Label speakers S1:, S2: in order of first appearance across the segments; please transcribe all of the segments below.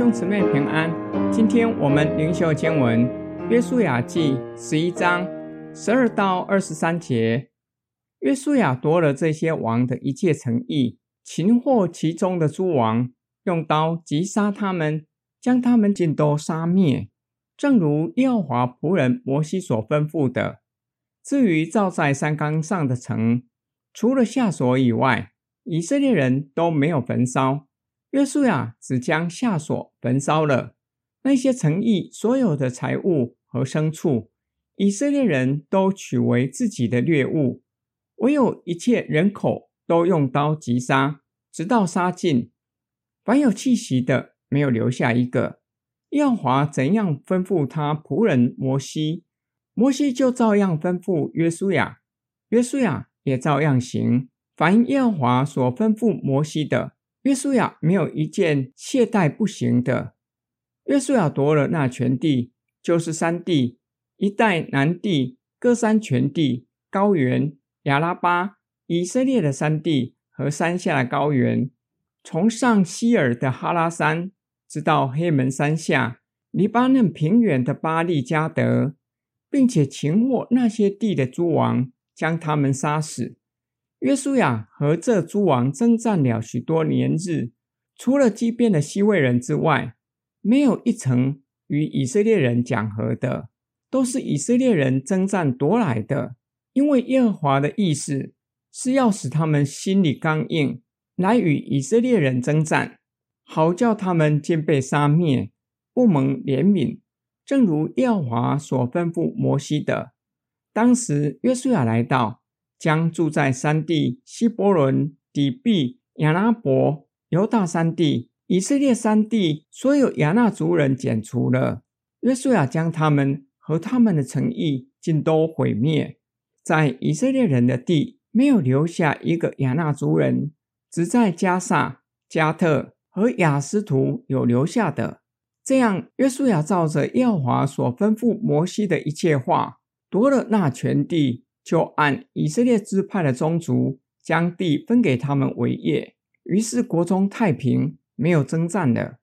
S1: 兄姊妹平安，今天我们灵修经文《约书亚记》十一章十二到二十三节。约书亚夺了这些王的一切城邑，擒获其中的诸王，用刀击杀他们，将他们尽都杀灭，正如耶和华仆人摩西所吩咐的。至于造在山冈上的城，除了夏所以外，以色列人都没有焚烧。约书亚只将夏所焚烧了，那些城邑所有的财物和牲畜，以色列人都取为自己的掠物，唯有一切人口都用刀击杀，直到杀尽，凡有气息的没有留下一个。耶和华怎样吩咐他仆人摩西，摩西就照样吩咐约书亚，约书亚也照样行，凡耶和华所吩咐摩西的。约书亚没有一件懈怠不行的。约书亚夺了那全地，就是山地、一带南地、歌山全地、高原、亚拉巴、以色列的山地和山下的高原，从上希尔的哈拉山，直到黑门山下，黎巴嫩平原的巴利加德，并且擒获那些地的诸王，将他们杀死。约书亚和这诸王征战了许多年日，除了基遍的西魏人之外，没有一城与以色列人讲和的，都是以色列人征战夺来的。因为耶和华的意思是要使他们心里刚硬，来与以色列人征战，好叫他们尽被杀灭，不蒙怜悯，正如耶和华所吩咐摩西的。当时约书亚来到。将住在山地、希伯伦、底璧、亚拉伯、犹大山地、以色列山地所有亚衲族人剪除了。约书亚将他们和他们的城邑尽都毁灭，在以色列人的地没有留下一个亚衲族人，只在迦萨、加特和雅斯图有留下的。这样，约书亚照着耶和华所吩咐摩西的一切话，夺了那全地。就按以色列支派的宗族，将地分给他们为业。于是国中太平，没有征战了。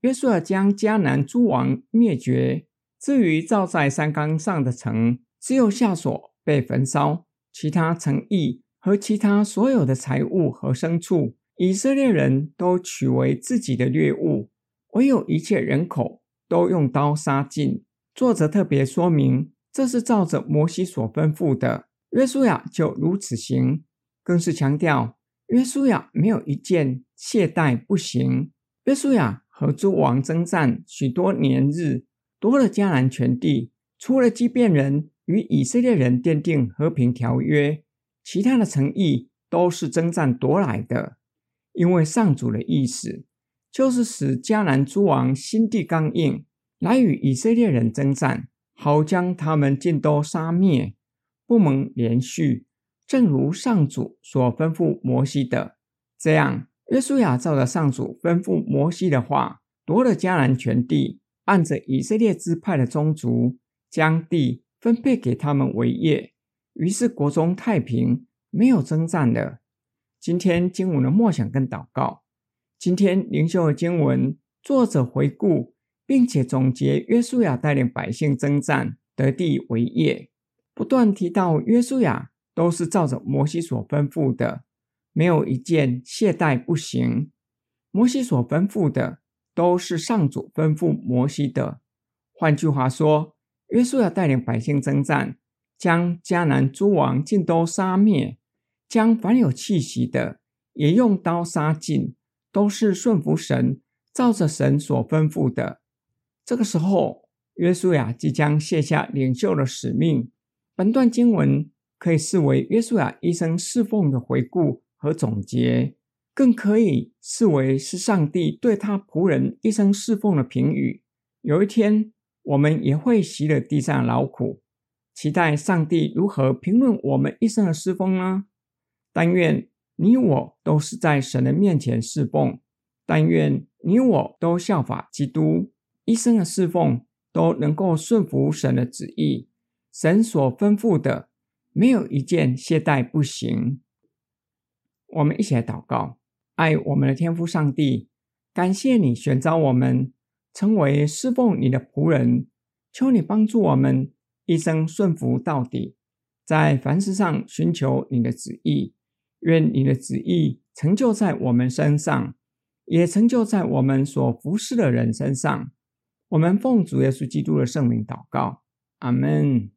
S1: 约瑟将迦南诸王灭绝。至于造在山冈上的城，只有下所被焚烧，其他城邑和其他所有的财物和牲畜，以色列人都取为自己的掠物，唯有一切人口都用刀杀尽。作者特别说明。这是照着摩西所吩咐的，约书亚就如此行，更是强调约书亚没有一件懈怠不行。约书亚和诸王征战许多年日，夺了迦南全地，除了基遍人与以色列人奠定和平条约，其他的城邑都是征战夺来的。因为上主的意思就是使迦南诸王心地刚硬，来与以色列人征战。好将他们尽都杀灭，不蒙怜恤，正如上主所吩咐摩西的。这样，约书亚照着上主吩咐摩西的话，夺了迦南全地，按着以色列支派的宗族，将地分配给他们为业。于是国中太平，没有征战了。今天经文的默想跟祷告，今天灵修的经文，作者回顾。并且总结约书亚带领百姓征战得地为业，不断提到约书亚都是照着摩西所吩咐的，没有一件懈怠不行。摩西所吩咐的都是上主吩咐摩西的。换句话说，约书亚带领百姓征战，将迦南诸王尽都杀灭，将凡有气息的也用刀杀尽，都是顺服神，照着神所吩咐的。这个时候，约书亚即将卸下领袖的使命。本段经文可以视为约书亚一生侍奉的回顾和总结，更可以视为是上帝对他仆人一生侍奉的评语。有一天，我们也会习了地上劳苦，期待上帝如何评论我们一生的侍奉呢？但愿你我都是在神的面前侍奉，但愿你我都效法基督。一生的侍奉都能够顺服神的旨意，神所吩咐的没有一件懈怠不行。我们一起来祷告，爱我们的天父上帝，感谢你选召我们成为侍奉你的仆人，求你帮助我们一生顺服到底，在凡事上寻求你的旨意。愿你的旨意成就在我们身上，也成就在我们所服侍的人身上。我们奉主耶稣基督的圣名祷告，阿门。